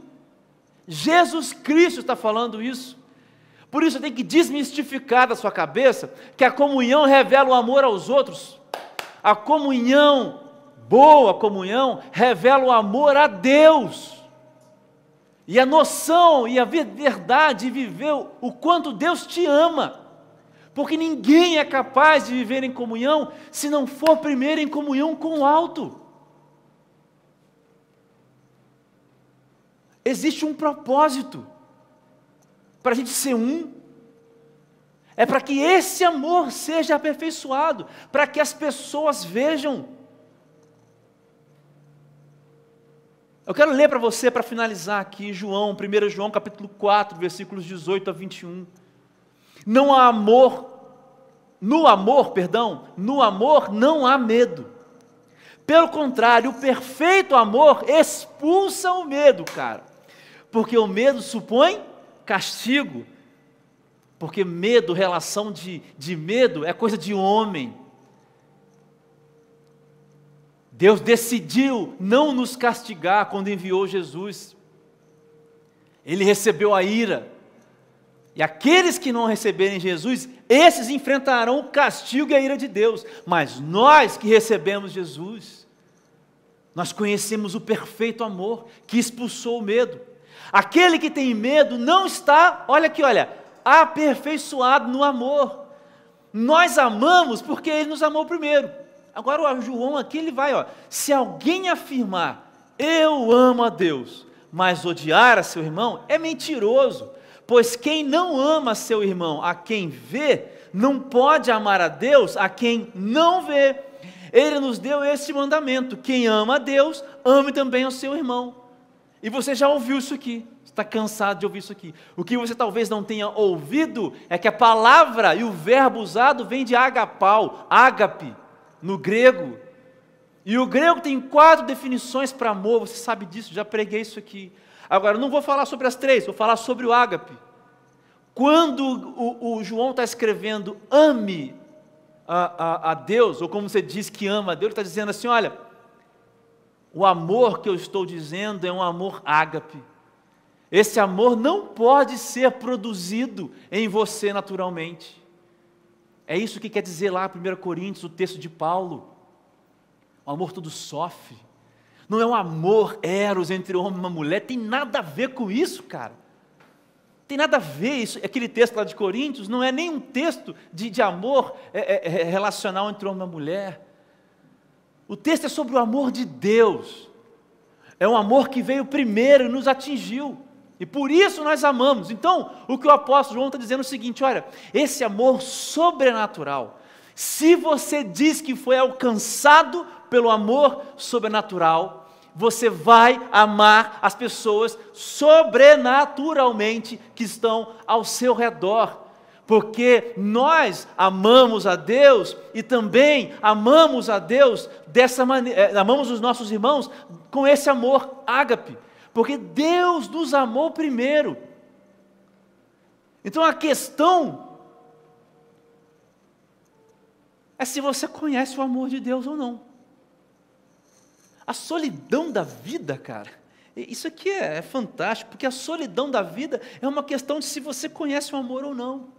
Jesus Cristo está falando isso. Por isso tem que desmistificar da sua cabeça que a comunhão revela o amor aos outros. A comunhão, boa comunhão, revela o amor a Deus. E a noção e a verdade de viver o quanto Deus te ama porque ninguém é capaz de viver em comunhão se não for primeiro em comunhão com o alto. Existe um propósito para a gente ser um. É para que esse amor seja aperfeiçoado, para que as pessoas vejam. Eu quero ler para você, para finalizar aqui, João, 1 João capítulo 4, versículos 18 a 21. Não há amor, no amor, perdão, no amor não há medo. Pelo contrário, o perfeito amor expulsa o medo, cara. Porque o medo supõe castigo. Porque medo, relação de, de medo, é coisa de homem. Deus decidiu não nos castigar quando enviou Jesus. Ele recebeu a ira. E aqueles que não receberem Jesus, esses enfrentarão o castigo e a ira de Deus. Mas nós que recebemos Jesus, Nós conhecemos o perfeito amor que expulsou o medo. Aquele que tem medo não está, olha aqui, olha, aperfeiçoado no amor. Nós amamos porque ele nos amou primeiro. Agora o João aqui ele vai, ó, se alguém afirmar eu amo a Deus, mas odiar a seu irmão é mentiroso, pois quem não ama seu irmão, a quem vê, não pode amar a Deus a quem não vê. Ele nos deu este mandamento: quem ama a Deus, ame também ao seu irmão. E você já ouviu isso aqui, está cansado de ouvir isso aqui. O que você talvez não tenha ouvido é que a palavra e o verbo usado vem de agapau, ágape, no grego. E o grego tem quatro definições para amor, você sabe disso, já preguei isso aqui. Agora, não vou falar sobre as três, vou falar sobre o ágape. Quando o, o João está escrevendo ame a, a, a, Deus, ou como você diz que ama a Deus, ele está dizendo assim: olha, o amor que eu estou dizendo é um amor ágape. Esse amor não pode ser produzido em você naturalmente. É isso que quer dizer lá 1 Coríntios, o texto de Paulo. O amor tudo sofre. Não é um amor eros entre homem e uma mulher, tem nada a ver com isso, cara. Tem nada a ver isso. Aquele texto lá de Coríntios não é nem um texto de, de amor é, é, é relacional entre homem e mulher. O texto é sobre o amor de Deus. É um amor que veio primeiro e nos atingiu. E por isso nós amamos. Então, o que o apóstolo João está dizendo é o seguinte: olha, esse amor sobrenatural, se você diz que foi alcançado pelo amor sobrenatural, você vai amar as pessoas sobrenaturalmente que estão ao seu redor. Porque nós amamos a Deus e também amamos a Deus dessa maneira, eh, amamos os nossos irmãos com esse amor ágape, porque Deus nos amou primeiro. Então a questão é se você conhece o amor de Deus ou não. A solidão da vida, cara, isso aqui é, é, fantástico, porque a solidão da vida é uma questão de se você conhece o amor ou não.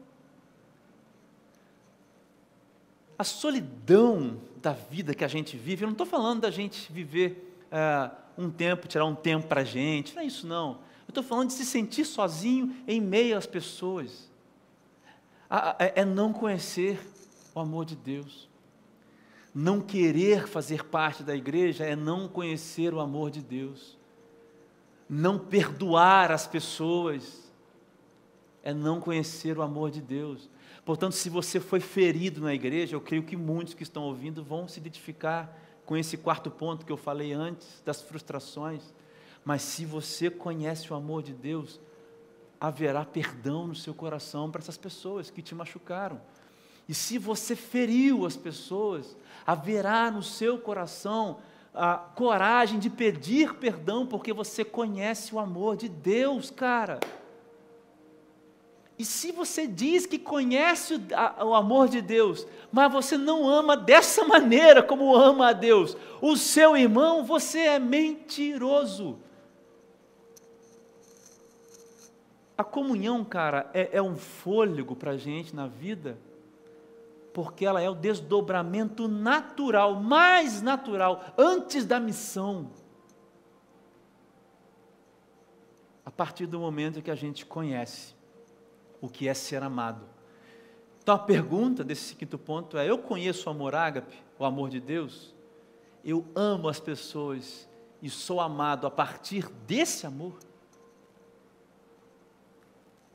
A solidão da vida que a gente vive, eu não estou falando da gente viver é, um tempo, tirar um tempo para a gente, não é isso não. Eu estou falando de se sentir sozinho em meio às pessoas. É não conhecer o amor de Deus. Não querer fazer parte da igreja é não conhecer o amor de Deus. Não perdoar as pessoas é não conhecer o amor de Deus. Portanto, se você foi ferido na igreja, eu creio que muitos que estão ouvindo vão se identificar com esse quarto ponto que eu falei antes, das frustrações. Mas se você conhece o amor de Deus, haverá perdão no seu coração para essas pessoas que te machucaram. E se você feriu as pessoas, haverá no seu coração a coragem de pedir perdão, porque você conhece o amor de Deus, cara. E se você diz que conhece o, a, o, amor de Deus, mas você não ama dessa maneira como ama a Deus, o seu irmão, você é mentiroso. A comunhão, cara, é, é um fôlego para a gente na vida porque ela é o desdobramento natural, mais natural, antes da missão. A partir do momento que a gente conhece o que é ser amado. Então a pergunta desse quinto ponto é: eu conheço o amor ágape, o amor de Deus? Eu amo as pessoas e sou amado a partir desse amor?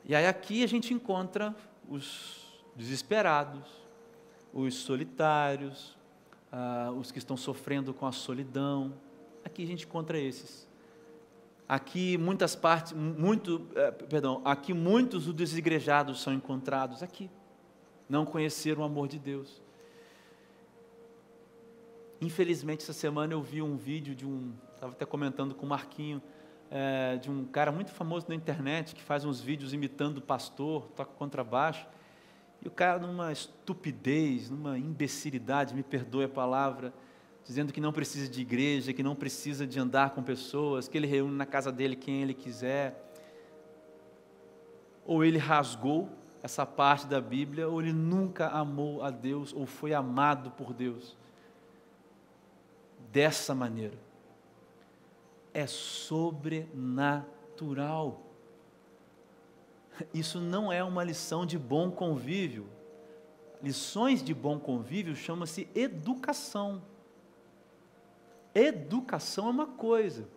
E aí aqui a gente encontra os desesperados, os solitários, ah, os que estão sofrendo com a solidão. Aqui a gente encontra esses. Aqui muitas partes, muito, eh, perdão, aqui muitos dos desigrejados são encontrados aqui. Não conheceram o amor de Deus. Infelizmente, essa semana eu vi um vídeo de um, estava até comentando com o Marquinho, é, de um cara muito famoso na internet que faz uns vídeos imitando o pastor, toca contrabaixo. E o cara, numa estupidez, numa imbecilidade, me perdoe a palavra, dizendo que não precisa de igreja, que não precisa de andar com pessoas, que ele reúne na casa dele quem ele quiser. Ou ele rasgou essa parte da Bíblia, ou ele nunca amou a Deus, ou foi amado por Deus. Dessa maneira. é sobrenatural. Isso não é uma lição de bom convívio. Lições de bom convívio chama-se educação. Educação é uma coisa.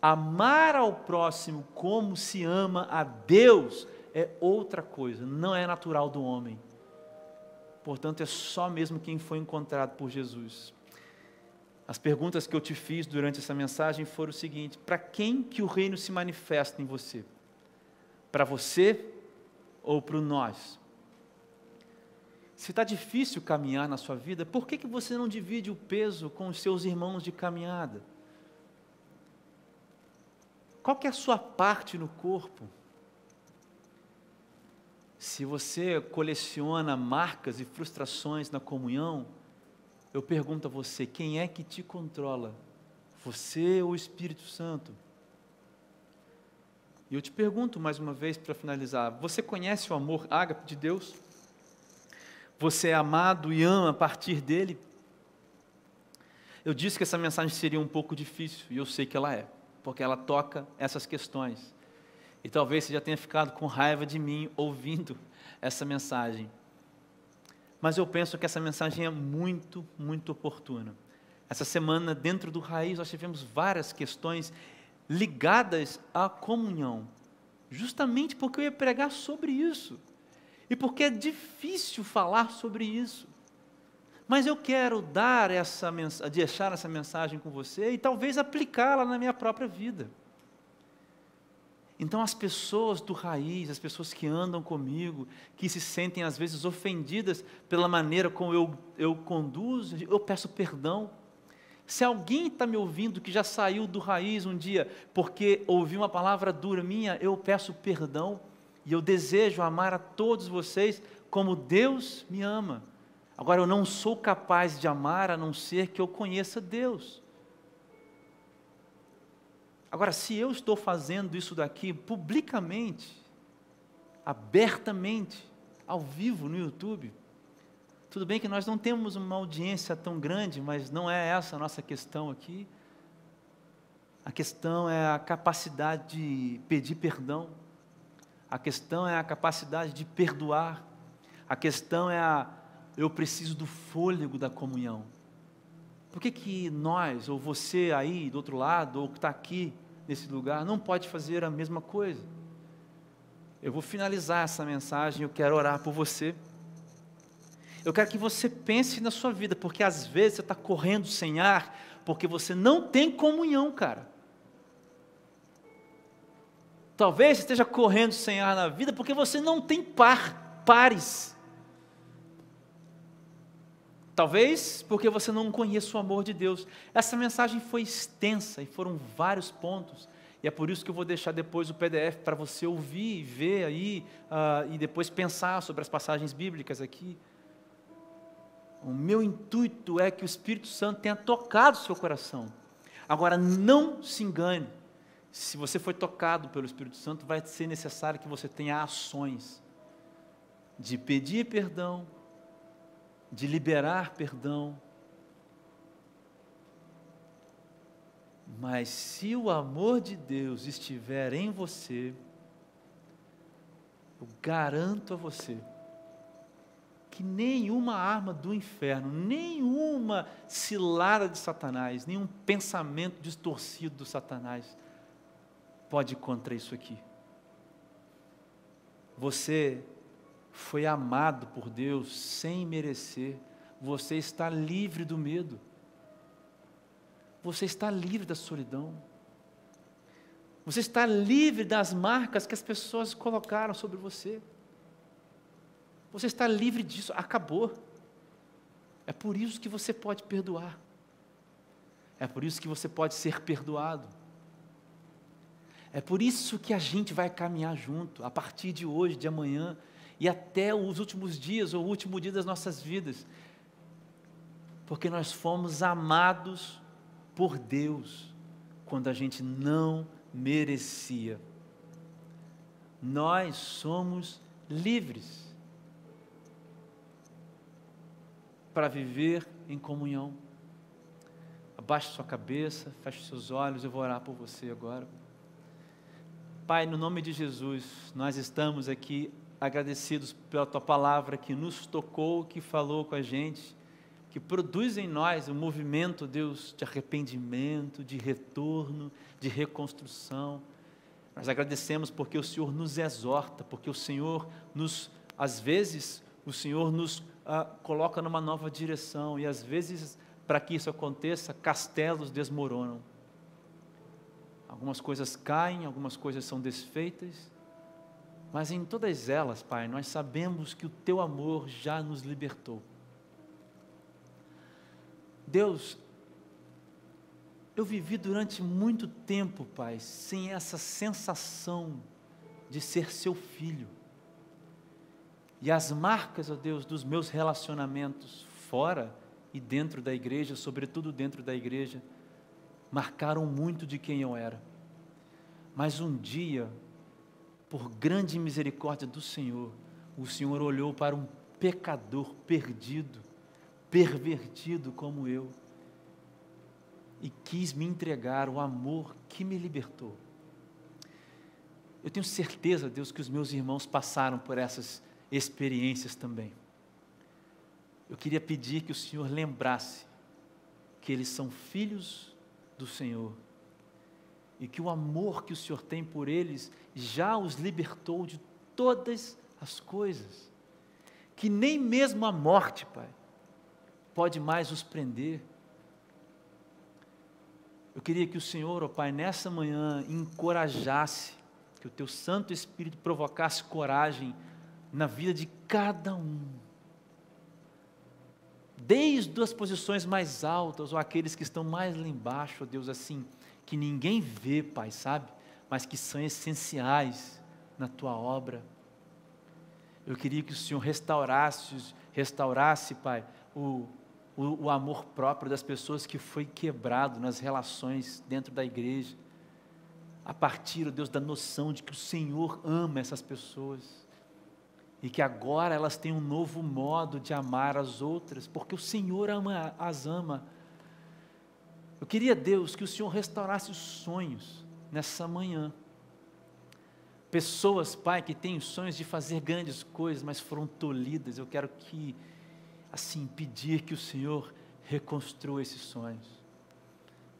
Amar ao próximo como se ama a Deus é outra coisa, não é natural do homem. Portanto, é só mesmo quem foi encontrado por Jesus. As perguntas que eu te fiz durante essa mensagem foram o seguinte: para quem que o reino se manifesta em você? Para você ou para nós? Se está difícil caminhar na sua vida, por que, que você não divide o peso com os seus irmãos de caminhada? Qual que é a sua parte no corpo? Se você coleciona marcas e frustrações na comunhão, eu pergunto a você: quem é que te controla? Você ou o Espírito Santo? E eu te pergunto mais uma vez para finalizar: você conhece o amor ágape de Deus? Você é amado e ama a partir dele? Eu disse que essa mensagem seria um pouco difícil, e eu sei que ela é, porque ela toca essas questões. E talvez você já tenha ficado com raiva de mim ouvindo essa mensagem. Mas eu penso que essa mensagem é muito, muito oportuna. Essa semana, dentro do Raiz, nós tivemos várias questões ligadas à comunhão, justamente porque eu ia pregar sobre isso e porque é difícil falar sobre isso. Mas eu quero dar essa deixar essa mensagem com você e talvez aplicá-la na minha própria vida. Então, as pessoas do raiz, as pessoas que andam comigo, que se sentem às vezes ofendidas pela maneira como eu, eu conduzo, eu peço perdão. Se alguém está me ouvindo que já saiu do raiz um dia porque ouviu uma palavra dura minha, eu peço perdão e eu desejo amar a todos vocês como Deus me ama. Agora, eu não sou capaz de amar a não ser que eu conheça Deus. Agora, se eu estou fazendo isso daqui publicamente, abertamente, ao vivo no YouTube, tudo bem que nós não temos uma audiência tão grande, mas não é essa a nossa questão aqui. A questão é a capacidade de pedir perdão. A questão é a capacidade de perdoar. A questão é a eu preciso do fôlego da comunhão. Por que, que nós, ou você aí do outro lado, ou que está aqui, nesse lugar não pode fazer a mesma coisa. Eu vou finalizar essa mensagem, eu quero orar por você. Eu quero que você pense na sua vida, porque às vezes você está correndo sem ar, porque você não tem comunhão, cara. Talvez você esteja correndo sem ar na vida, porque você não tem par, pares. Talvez porque você não conhece o amor de Deus. Essa mensagem foi extensa e foram vários pontos. E é por isso que eu vou deixar depois o PDF para você ouvir e ver aí uh, e depois pensar sobre as passagens bíblicas aqui. O meu intuito é que o Espírito Santo tenha tocado o seu coração. Agora, não se engane. Se você foi tocado pelo Espírito Santo, vai ser necessário que você tenha ações de pedir perdão, de liberar perdão. Mas se o amor de Deus estiver em você, eu garanto a você que nenhuma arma do inferno, nenhuma cilada de Satanás, nenhum pensamento distorcido do Satanás pode contra isso aqui. Você foi amado por Deus sem merecer, você está livre do medo, você está livre da solidão, você está livre das marcas que as pessoas colocaram sobre você, você está livre disso, acabou. É por isso que você pode perdoar, é por isso que você pode ser perdoado. É por isso que a gente vai caminhar junto, a partir de hoje, de amanhã, e até os últimos dias, ou o último dia das nossas vidas, porque nós fomos amados por Deus quando a gente não merecia. Nós somos livres para viver em comunhão. Abaixe sua cabeça, feche seus olhos, eu vou orar por você agora. Pai, no nome de Jesus, nós estamos aqui agradecidos pela tua palavra que nos tocou, que falou com a gente, que produz em nós um movimento, Deus, de arrependimento, de retorno, de reconstrução. Nós agradecemos porque o Senhor nos exorta, porque o Senhor nos, às vezes, o Senhor nos ah, coloca numa nova direção e às vezes, para que isso aconteça, castelos desmoronam. Algumas coisas caem, algumas coisas são desfeitas, mas em todas elas, Pai, nós sabemos que o Teu amor já nos libertou. Deus, eu vivi durante muito tempo, Pai, sem essa sensação de ser Seu filho. E as marcas, ó Deus, dos meus relacionamentos fora e dentro da igreja, sobretudo dentro da igreja, marcaram muito de quem eu era. Mas um dia, por grande misericórdia do Senhor, o Senhor olhou para um pecador perdido, pervertido como eu, e quis me entregar o amor que me libertou. Eu tenho certeza, Deus, que os meus irmãos passaram por essas experiências também. Eu queria pedir que o Senhor lembrasse que eles são filhos do Senhor e que o amor que o Senhor tem por eles já os libertou de todas as coisas, que nem mesmo a morte, Pai, pode mais os prender. Eu queria que o Senhor, ó Pai, nessa manhã encorajasse, que o Teu Santo Espírito provocasse coragem na vida de cada um. Desde as posições mais altas ou aqueles que estão mais lá embaixo, Deus, assim, que ninguém vê, Pai, sabe? Mas que são essenciais na tua obra. Eu queria que o Senhor restaurasse, restaurasse, Pai, o, o, o amor próprio das pessoas que foi quebrado nas relações dentro da igreja. A partir, ó Deus, da noção de que o Senhor ama essas pessoas e que agora elas têm um novo modo de amar as outras, porque o Senhor ama, as ama. Eu queria, Deus, que o Senhor restaurasse os sonhos nessa manhã. Pessoas, Pai, que têm sonhos de fazer grandes coisas, mas foram tolhidas. Eu quero que, assim, pedir que o Senhor reconstrua esses sonhos.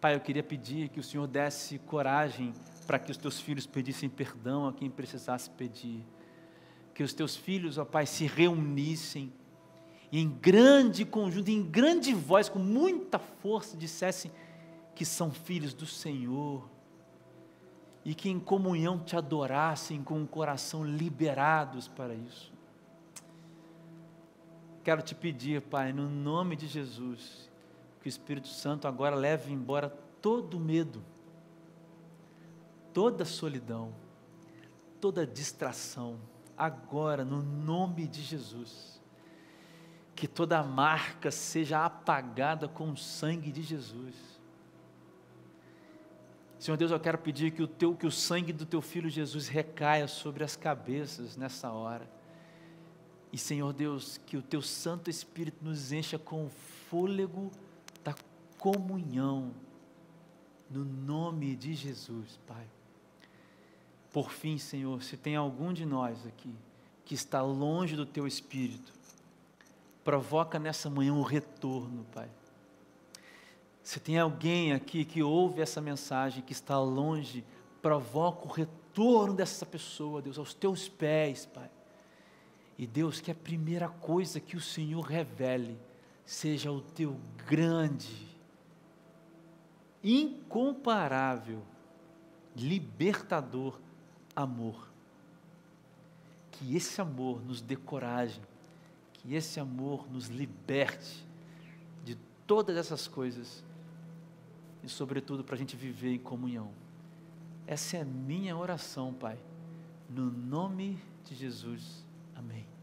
Pai, eu queria pedir que o Senhor desse coragem para que os teus filhos pedissem perdão a quem precisasse pedir que os teus filhos, ó Pai, se reunissem em grande conjunto, em grande voz, com muita força, dissessem que são filhos do Senhor e que em comunhão te adorassem com o coração liberados para isso. Quero te pedir, Pai, no nome de Jesus, que o Espírito Santo agora leve embora todo medo, toda solidão, toda distração agora, no nome de Jesus. Que toda marca seja apagada com o sangue de Jesus. Senhor Deus, eu quero pedir que o, teu, que o sangue do teu filho Jesus recaia sobre as cabeças nessa hora. E Senhor Deus, que o teu Santo Espírito nos encha com o fôlego da comunhão, no nome de Jesus, Pai. Por fim, Senhor, se tem algum de nós aqui que está longe do teu espírito, provoca nessa manhã um retorno, Pai. Se tem alguém aqui que ouve essa mensagem que está longe, provoca o retorno dessa pessoa, Deus, aos teus pés, Pai. E Deus, que a primeira coisa que o Senhor revele seja o teu grande, incomparável, libertador amor. Que esse amor nos dê coragem, que esse amor nos liberte de todas essas coisas e, sobretudo, para a gente viver em comunhão. Essa é a minha oração, Pai, no nome de Jesus. Amém.